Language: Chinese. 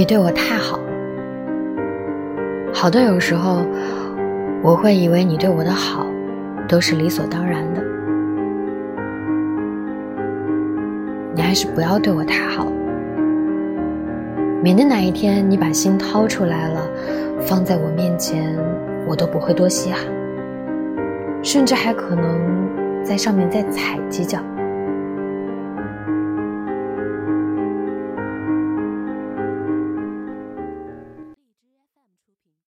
你对我太好。好的，有时候我会以为你对我的好都是理所当然的。你还是不要对我太好，免得哪一天你把心掏出来了，放在我面前，我都不会多稀罕，甚至还可能在上面再踩几脚。